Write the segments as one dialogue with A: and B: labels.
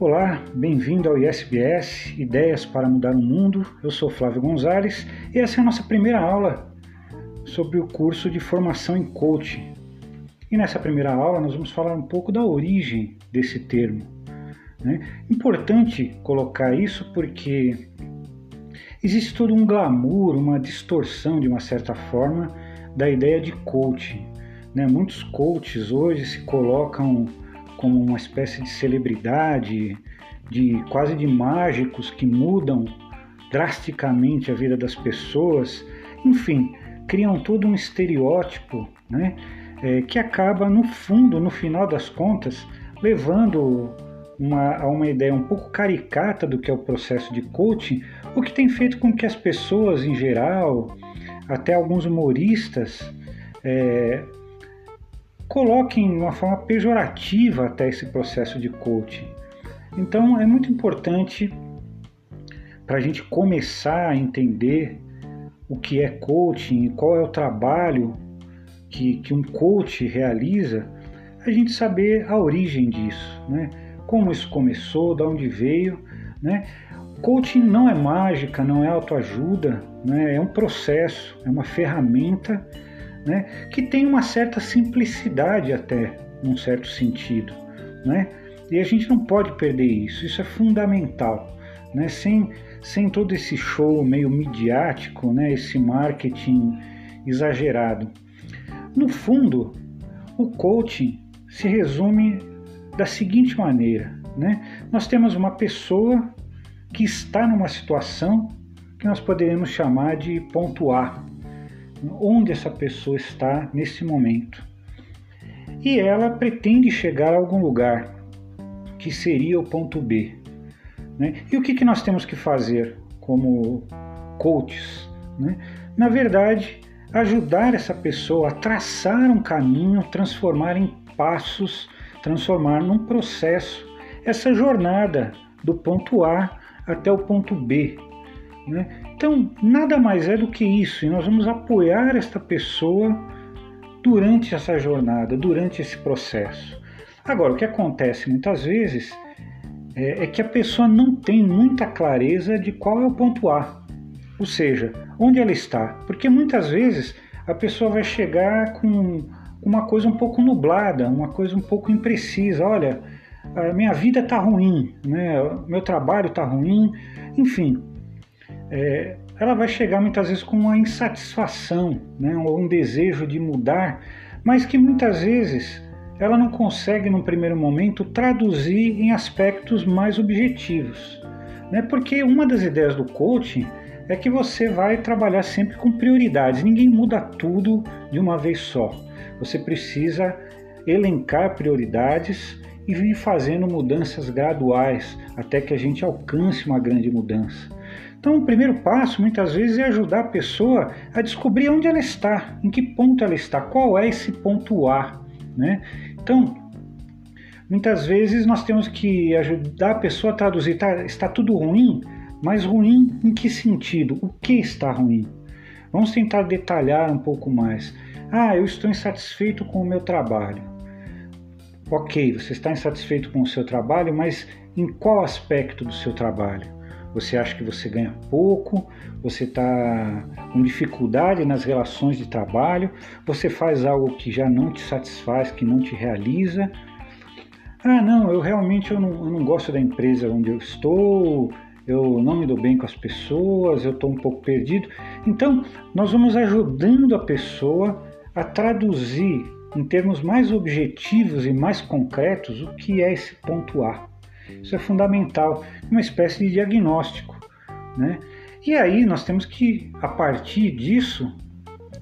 A: Olá, bem-vindo ao ISBS Ideias para Mudar o Mundo. Eu sou Flávio Gonzalez e essa é a nossa primeira aula sobre o curso de formação em coaching. E nessa primeira aula nós vamos falar um pouco da origem desse termo. Né? Importante colocar isso porque existe todo um glamour, uma distorção de uma certa forma da ideia de coaching. Né? Muitos coaches hoje se colocam como uma espécie de celebridade, de quase de mágicos que mudam drasticamente a vida das pessoas, enfim, criam todo um estereótipo, né, é, que acaba no fundo, no final das contas, levando uma, a uma ideia um pouco caricata do que é o processo de coaching, o que tem feito com que as pessoas em geral, até alguns humoristas, é, coloquem de uma forma pejorativa até esse processo de coaching. Então é muito importante para a gente começar a entender o que é coaching, qual é o trabalho que, que um coach realiza, a gente saber a origem disso, né? como isso começou, de onde veio. Né? Coaching não é mágica, não é autoajuda, né? é um processo, é uma ferramenta né, que tem uma certa simplicidade até, num certo sentido. Né? E a gente não pode perder isso, isso é fundamental. Né? Sem, sem todo esse show meio midiático, né? esse marketing exagerado. No fundo, o coaching se resume da seguinte maneira: né? nós temos uma pessoa que está numa situação que nós poderíamos chamar de ponto A, onde essa pessoa está nesse momento. E ela pretende chegar a algum lugar, que seria o ponto B. Né? E o que, que nós temos que fazer como coaches? Né? Na verdade, ajudar essa pessoa a traçar um caminho, transformar em passos, transformar num processo essa jornada do ponto A até o ponto B. Né? Então, nada mais é do que isso, e nós vamos apoiar esta pessoa durante essa jornada, durante esse processo. Agora, o que acontece muitas vezes é, é que a pessoa não tem muita clareza de qual é o ponto A, ou seja, onde ela está, porque muitas vezes a pessoa vai chegar com uma coisa um pouco nublada, uma coisa um pouco imprecisa. Olha, minha vida está ruim, né? meu trabalho está ruim, enfim é, ela vai chegar muitas vezes com uma insatisfação, né, ou um desejo de mudar, mas que muitas vezes ela não consegue, num primeiro momento, traduzir em aspectos mais objetivos. Né? Porque uma das ideias do coaching é que você vai trabalhar sempre com prioridades. Ninguém muda tudo de uma vez só. Você precisa elencar prioridades e vir fazendo mudanças graduais até que a gente alcance uma grande mudança. Então, o primeiro passo, muitas vezes, é ajudar a pessoa a descobrir onde ela está, em que ponto ela está, qual é esse ponto A. Né? Então, muitas vezes nós temos que ajudar a pessoa a traduzir, tá, está tudo ruim, mas ruim em que sentido? O que está ruim? Vamos tentar detalhar um pouco mais. Ah, eu estou insatisfeito com o meu trabalho. Ok, você está insatisfeito com o seu trabalho, mas em qual aspecto do seu trabalho? Você acha que você ganha pouco, você está com dificuldade nas relações de trabalho, você faz algo que já não te satisfaz, que não te realiza. Ah, não, eu realmente eu não, eu não gosto da empresa onde eu estou, eu não me dou bem com as pessoas, eu estou um pouco perdido. Então, nós vamos ajudando a pessoa a traduzir em termos mais objetivos e mais concretos o que é esse ponto A. Isso é fundamental, uma espécie de diagnóstico. Né? E aí nós temos que, a partir disso,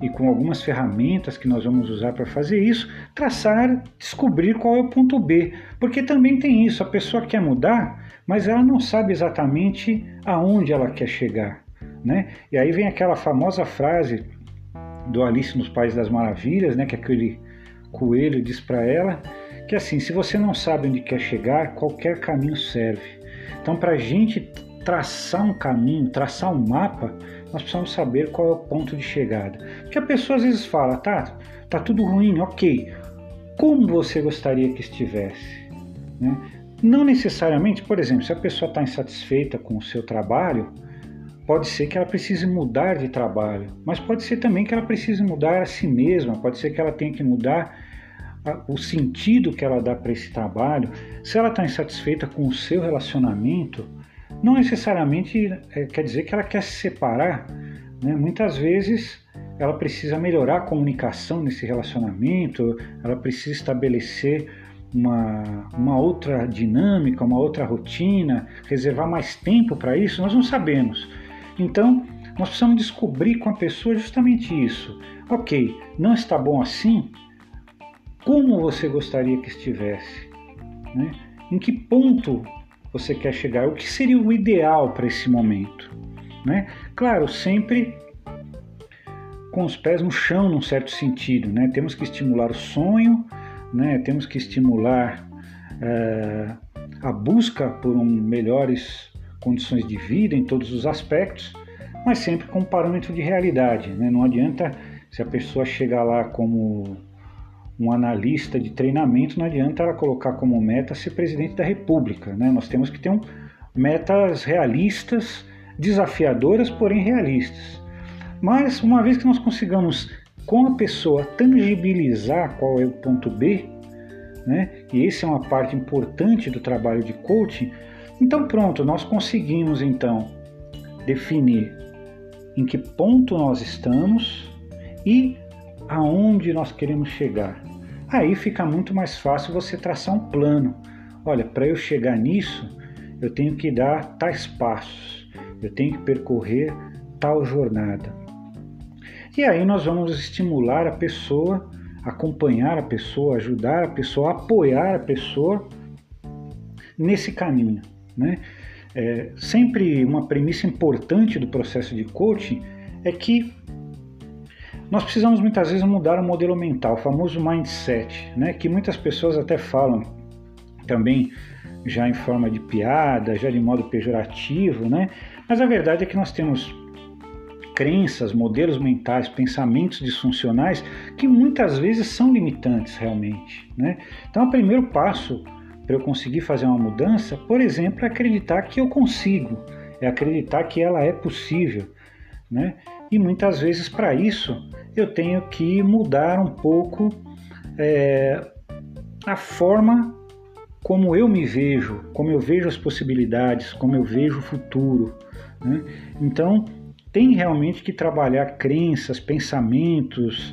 A: e com algumas ferramentas que nós vamos usar para fazer isso, traçar, descobrir qual é o ponto B. Porque também tem isso, a pessoa quer mudar, mas ela não sabe exatamente aonde ela quer chegar. Né? E aí vem aquela famosa frase do Alice nos Países das Maravilhas, né, que aquele coelho diz para ela, que assim, se você não sabe onde quer chegar, qualquer caminho serve. Então, para a gente traçar um caminho, traçar um mapa, nós precisamos saber qual é o ponto de chegada. Porque a pessoa às vezes fala, tá, tá tudo ruim, ok. Como você gostaria que estivesse? Né? Não necessariamente, por exemplo, se a pessoa está insatisfeita com o seu trabalho, pode ser que ela precise mudar de trabalho, mas pode ser também que ela precise mudar a si mesma, pode ser que ela tenha que mudar o sentido que ela dá para esse trabalho. Se ela está insatisfeita com o seu relacionamento, não necessariamente é, quer dizer que ela quer se separar. Né? Muitas vezes ela precisa melhorar a comunicação nesse relacionamento, ela precisa estabelecer uma, uma outra dinâmica, uma outra rotina, reservar mais tempo para isso, nós não sabemos. Então, nós precisamos descobrir com a pessoa justamente isso. Ok, não está bom assim? Como você gostaria que estivesse? Né? Em que ponto você quer chegar? O que seria o ideal para esse momento? Né? Claro, sempre com os pés no chão, num certo sentido. Né? Temos que estimular o sonho, né? temos que estimular é, a busca por um melhores condições de vida em todos os aspectos, mas sempre com um parâmetro de realidade. Né? Não adianta se a pessoa chegar lá como um analista de treinamento, não adianta ela colocar como meta ser presidente da República. Né? Nós temos que ter um, metas realistas, desafiadoras, porém realistas. Mas uma vez que nós consigamos com a pessoa tangibilizar qual é o ponto B, né? e essa é uma parte importante do trabalho de coaching, então pronto, nós conseguimos então definir em que ponto nós estamos e aonde nós queremos chegar. Aí fica muito mais fácil você traçar um plano. Olha, para eu chegar nisso, eu tenho que dar tais passos, eu tenho que percorrer tal jornada. E aí nós vamos estimular a pessoa, acompanhar a pessoa, ajudar a pessoa, apoiar a pessoa nesse caminho. Né? É, sempre uma premissa importante do processo de coaching é que nós precisamos muitas vezes mudar o modelo mental, o famoso mindset, né? que muitas pessoas até falam também já em forma de piada, já de modo pejorativo, né? mas a verdade é que nós temos crenças, modelos mentais, pensamentos disfuncionais que muitas vezes são limitantes realmente. Né? Então, o primeiro passo para eu conseguir fazer uma mudança, por exemplo, é acreditar que eu consigo, é acreditar que ela é possível. Né? E muitas vezes, para isso, eu tenho que mudar um pouco é, a forma como eu me vejo, como eu vejo as possibilidades, como eu vejo o futuro. Né? Então, tem realmente que trabalhar crenças, pensamentos,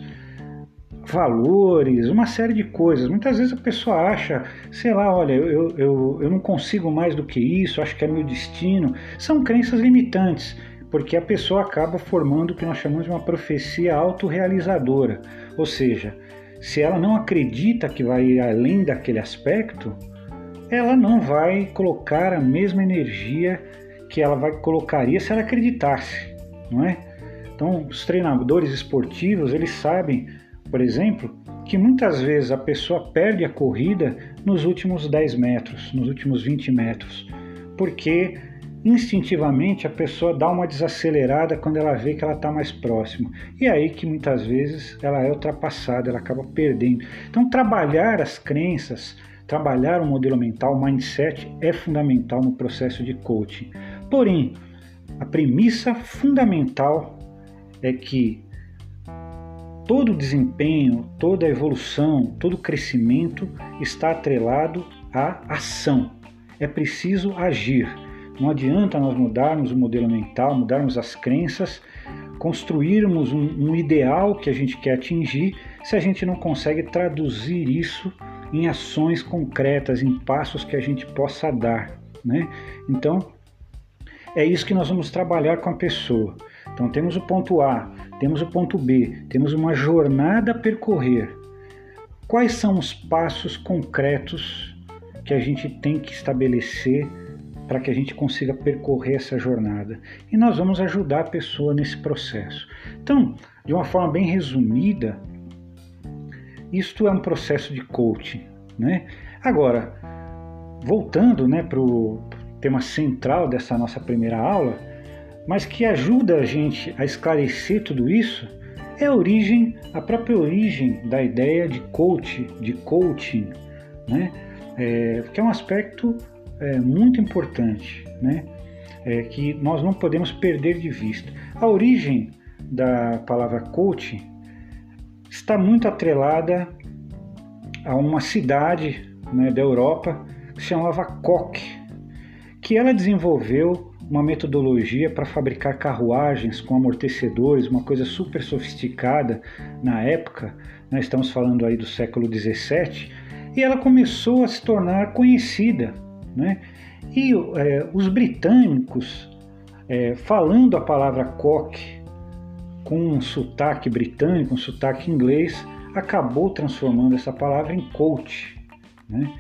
A: valores, uma série de coisas. Muitas vezes a pessoa acha, sei lá, olha, eu, eu, eu não consigo mais do que isso, acho que é meu destino. São crenças limitantes, porque a pessoa acaba formando o que nós chamamos de uma profecia autorrealizadora. Ou seja, se ela não acredita que vai além daquele aspecto, ela não vai colocar a mesma energia que ela vai colocaria se ela acreditasse não é? Então, os treinadores esportivos, eles sabem, por exemplo, que muitas vezes a pessoa perde a corrida nos últimos 10 metros, nos últimos 20 metros, porque instintivamente a pessoa dá uma desacelerada quando ela vê que ela está mais próximo. E é aí que muitas vezes ela é ultrapassada, ela acaba perdendo. Então, trabalhar as crenças, trabalhar o modelo mental, o mindset, é fundamental no processo de coaching. Porém, a premissa fundamental é que todo desempenho, toda evolução, todo crescimento está atrelado à ação. É preciso agir. Não adianta nós mudarmos o modelo mental, mudarmos as crenças, construirmos um, um ideal que a gente quer atingir se a gente não consegue traduzir isso em ações concretas, em passos que a gente possa dar. Né? Então, é isso que nós vamos trabalhar com a pessoa. Então temos o ponto A, temos o ponto B, temos uma jornada a percorrer. Quais são os passos concretos que a gente tem que estabelecer para que a gente consiga percorrer essa jornada? E nós vamos ajudar a pessoa nesse processo. Então, de uma forma bem resumida, isto é um processo de coaching, né? Agora, voltando, né, para o tema central dessa nossa primeira aula, mas que ajuda a gente a esclarecer tudo isso, é a origem, a própria origem da ideia de coach, de coaching, né? é, que é um aspecto é, muito importante, né? É, que nós não podemos perder de vista. A origem da palavra coach está muito atrelada a uma cidade né, da Europa que se chamava Koch, que ela desenvolveu uma metodologia para fabricar carruagens com amortecedores, uma coisa super sofisticada na época, né, estamos falando aí do século 17, e ela começou a se tornar conhecida. Né? E é, os britânicos, é, falando a palavra coque com um sotaque britânico, um sotaque inglês, acabou transformando essa palavra em coach. Né?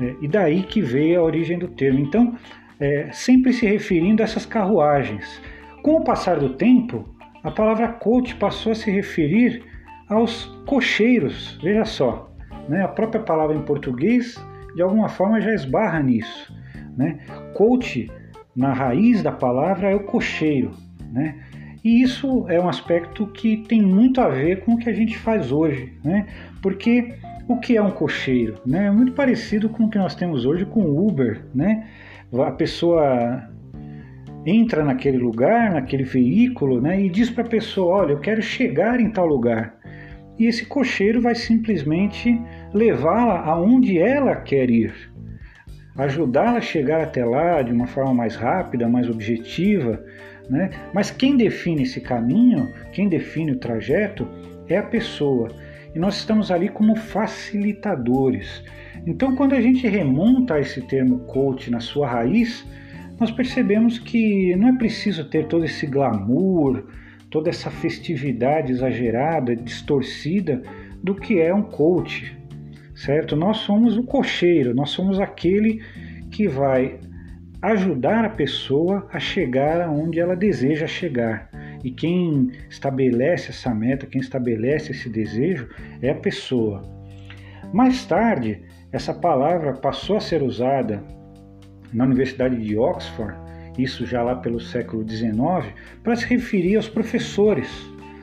A: É, e daí que veio a origem do termo. Então, é, sempre se referindo a essas carruagens. Com o passar do tempo, a palavra coach passou a se referir aos cocheiros. Veja só, né? A própria palavra em português, de alguma forma, já esbarra nisso. Né? Coach, na raiz da palavra, é o cocheiro. Né? E isso é um aspecto que tem muito a ver com o que a gente faz hoje, né? Porque o que é um cocheiro? Né? É muito parecido com o que nós temos hoje com o Uber, né? A pessoa entra naquele lugar, naquele veículo, né? E diz para a pessoa, olha, eu quero chegar em tal lugar e esse cocheiro vai simplesmente levá-la aonde ela quer ir, ajudá-la a chegar até lá de uma forma mais rápida, mais objetiva. Né? Mas quem define esse caminho, quem define o trajeto, é a pessoa. E nós estamos ali como facilitadores. Então, quando a gente remonta esse termo coach na sua raiz, nós percebemos que não é preciso ter todo esse glamour, toda essa festividade exagerada, distorcida do que é um coach, certo? Nós somos o cocheiro, nós somos aquele que vai ajudar a pessoa a chegar aonde ela deseja chegar. E quem estabelece essa meta, quem estabelece esse desejo é a pessoa. Mais tarde, essa palavra passou a ser usada na Universidade de Oxford isso já lá pelo século XIX, para se referir aos professores,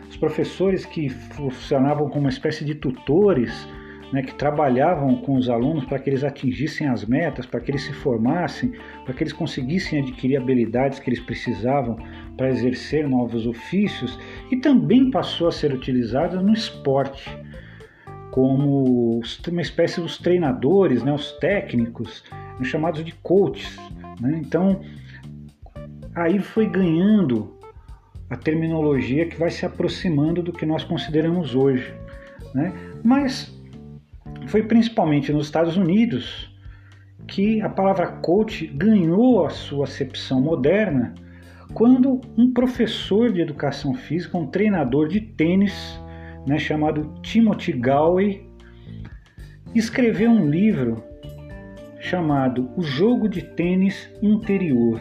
A: os professores que funcionavam como uma espécie de tutores, né, que trabalhavam com os alunos para que eles atingissem as metas, para que eles se formassem, para que eles conseguissem adquirir habilidades que eles precisavam para exercer novos ofícios, e também passou a ser utilizada no esporte, como uma espécie dos treinadores, né, os técnicos, chamados de coaches. Né? Então, aí foi ganhando a terminologia que vai se aproximando do que nós consideramos hoje. Né? Mas foi principalmente nos Estados Unidos que a palavra coach ganhou a sua acepção moderna quando um professor de educação física, um treinador de tênis, né, chamado Timothy Galway, escreveu um livro chamado O Jogo de Tênis Interior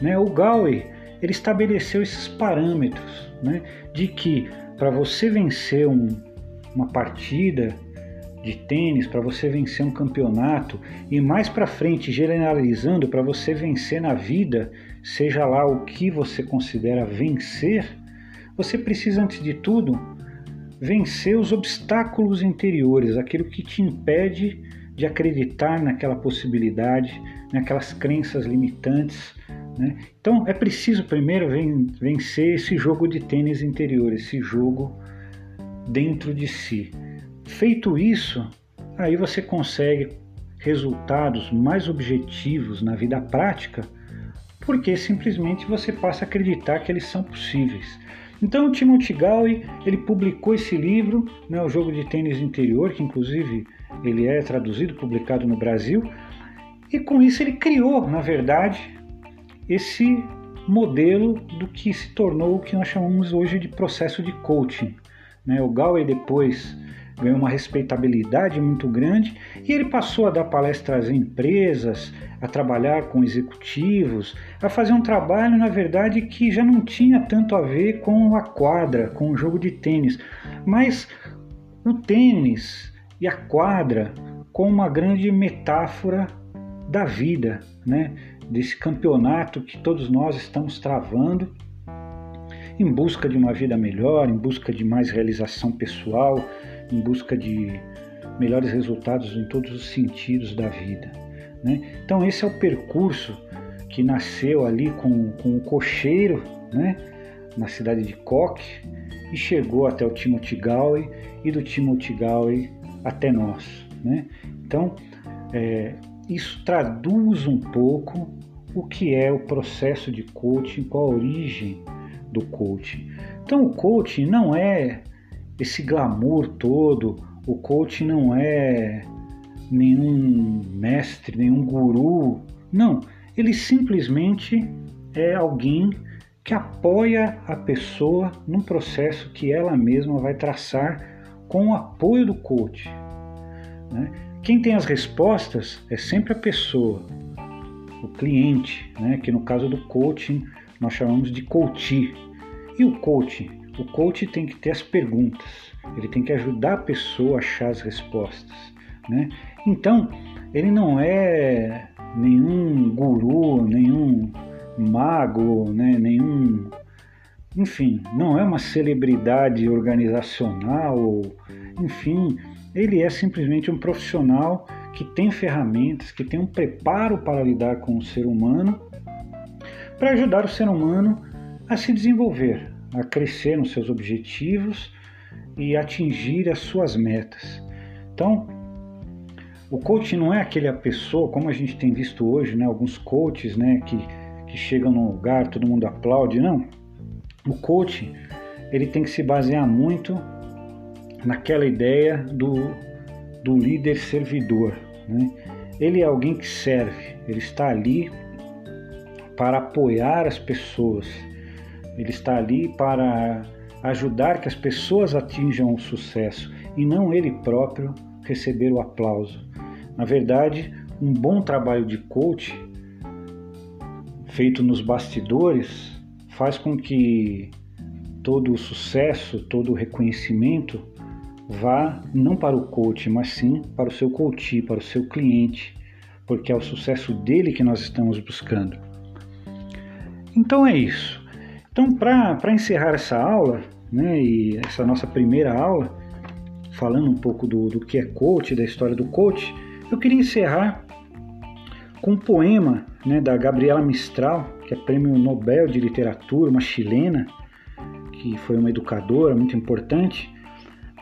A: né? O Galway ele estabeleceu esses parâmetros né? de que para você vencer um, uma partida de tênis, para você vencer um campeonato e mais para frente, generalizando, para você vencer na vida, seja lá o que você considera vencer, você precisa, antes de tudo, vencer os obstáculos interiores, aquilo que te impede de acreditar naquela possibilidade, naquelas crenças limitantes. Né? Então é preciso primeiro vencer esse jogo de tênis interior, esse jogo dentro de si. Feito isso, aí você consegue resultados mais objetivos na vida prática, porque simplesmente você passa a acreditar que eles são possíveis. Então o Timothy Galway ele publicou esse livro, né, o jogo de tênis interior, que inclusive ele é traduzido, publicado no Brasil, e com isso ele criou, na verdade, esse modelo do que se tornou o que nós chamamos hoje de processo de coaching. Né? O Galway depois ganhou uma respeitabilidade muito grande e ele passou a dar palestras em empresas, a trabalhar com executivos, a fazer um trabalho, na verdade, que já não tinha tanto a ver com a quadra, com o jogo de tênis, mas o tênis e a quadra como uma grande metáfora da vida, né? desse campeonato que todos nós estamos travando em busca de uma vida melhor, em busca de mais realização pessoal, em busca de melhores resultados em todos os sentidos da vida. Né? Então esse é o percurso que nasceu ali com, com o cocheiro, né? na cidade de Koch, e chegou até o Timothy Galway e do Timothy Galway até nós. Né? Então, é, isso traduz um pouco o que é o processo de coaching, qual a origem do coaching. Então, o coaching não é esse glamour todo, o coaching não é nenhum mestre, nenhum guru. Não, ele simplesmente é alguém que apoia a pessoa num processo que ela mesma vai traçar com o apoio do coach. Né? Quem tem as respostas é sempre a pessoa, o cliente, né? que no caso do coaching nós chamamos de coach. E o coaching? O coach tem que ter as perguntas, ele tem que ajudar a pessoa a achar as respostas. Né? Então, ele não é nenhum guru, nenhum mago, né? nenhum. Enfim, não é uma celebridade organizacional, enfim, ele é simplesmente um profissional que tem ferramentas, que tem um preparo para lidar com o ser humano, para ajudar o ser humano a se desenvolver, a crescer nos seus objetivos e atingir as suas metas. Então, o coach não é aquela pessoa, como a gente tem visto hoje, né, alguns coaches né, que que chega no lugar, todo mundo aplaude, não. O coach ele tem que se basear muito naquela ideia do, do líder servidor. Né? Ele é alguém que serve, ele está ali para apoiar as pessoas, ele está ali para ajudar que as pessoas atinjam o sucesso e não ele próprio receber o aplauso. Na verdade, um bom trabalho de coach feito nos bastidores faz com que todo o sucesso, todo o reconhecimento vá não para o coach, mas sim para o seu coach, para o seu cliente, porque é o sucesso dele que nós estamos buscando. Então é isso. Então, para encerrar essa aula, né, e essa nossa primeira aula, falando um pouco do, do que é coach, da história do coach, eu queria encerrar com um poema né, da Gabriela Mistral, que é prêmio Nobel de Literatura, uma chilena, que foi uma educadora muito importante,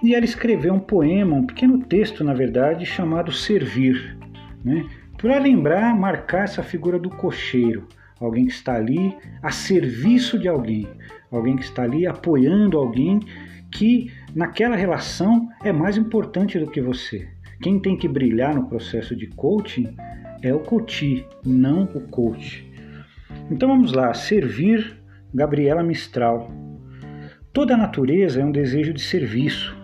A: e ela escreveu um poema, um pequeno texto, na verdade, chamado Servir, né, para lembrar, marcar essa figura do cocheiro, alguém que está ali a serviço de alguém, alguém que está ali apoiando alguém que naquela relação é mais importante do que você. Quem tem que brilhar no processo de coaching é o coach, não o coach. Então vamos lá, servir Gabriela Mistral. Toda a natureza é um desejo de serviço.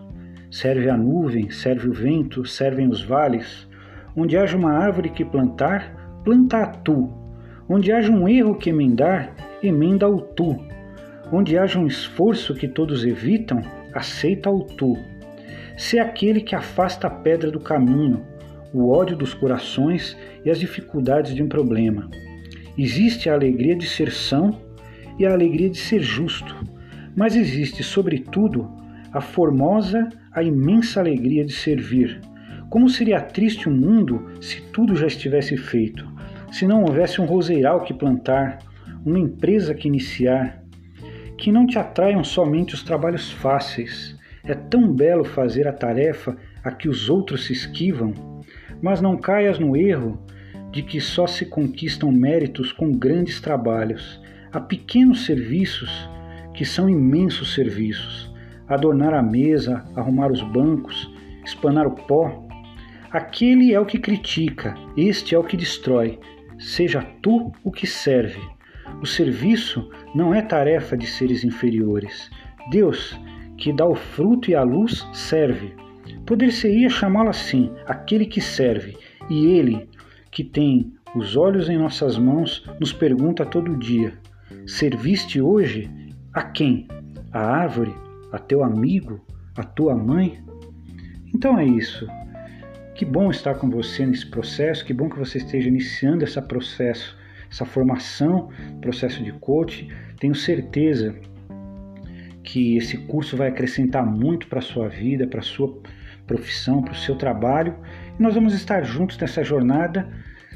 A: Serve a nuvem, serve o vento, servem os vales. Onde haja uma árvore que plantar, planta a tu. Onde haja um erro que emendar, emenda o tu. Onde haja um esforço que todos evitam, aceita o tu. Se é aquele que afasta a pedra do caminho, o ódio dos corações e as dificuldades de um problema. Existe a alegria de ser são e a alegria de ser justo, mas existe, sobretudo, a formosa, a imensa alegria de servir. Como seria triste o mundo se tudo já estivesse feito, se não houvesse um roseiral que plantar, uma empresa que iniciar, que não te atraiam somente os trabalhos fáceis. É tão belo fazer a tarefa a que os outros se esquivam mas não caias no erro de que só se conquistam méritos com grandes trabalhos. Há pequenos serviços que são imensos serviços. Adornar a mesa, arrumar os bancos, espanar o pó. Aquele é o que critica, este é o que destrói. Seja tu o que serve. O serviço não é tarefa de seres inferiores. Deus, que dá o fruto e a luz, serve. Poder-se-ia chamá-lo assim, aquele que serve, e ele, que tem os olhos em nossas mãos, nos pergunta todo dia: Serviste hoje a quem? A árvore? A teu amigo? A tua mãe? Então é isso. Que bom estar com você nesse processo, que bom que você esteja iniciando esse processo, essa formação, processo de coach. Tenho certeza que esse curso vai acrescentar muito para a sua vida, para a sua profissão, para o seu trabalho. E nós vamos estar juntos nessa jornada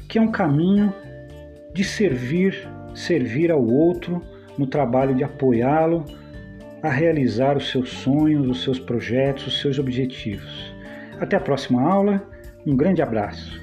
A: que é um caminho de servir, servir ao outro no trabalho de apoiá-lo a realizar os seus sonhos, os seus projetos, os seus objetivos. Até a próxima aula, um grande abraço.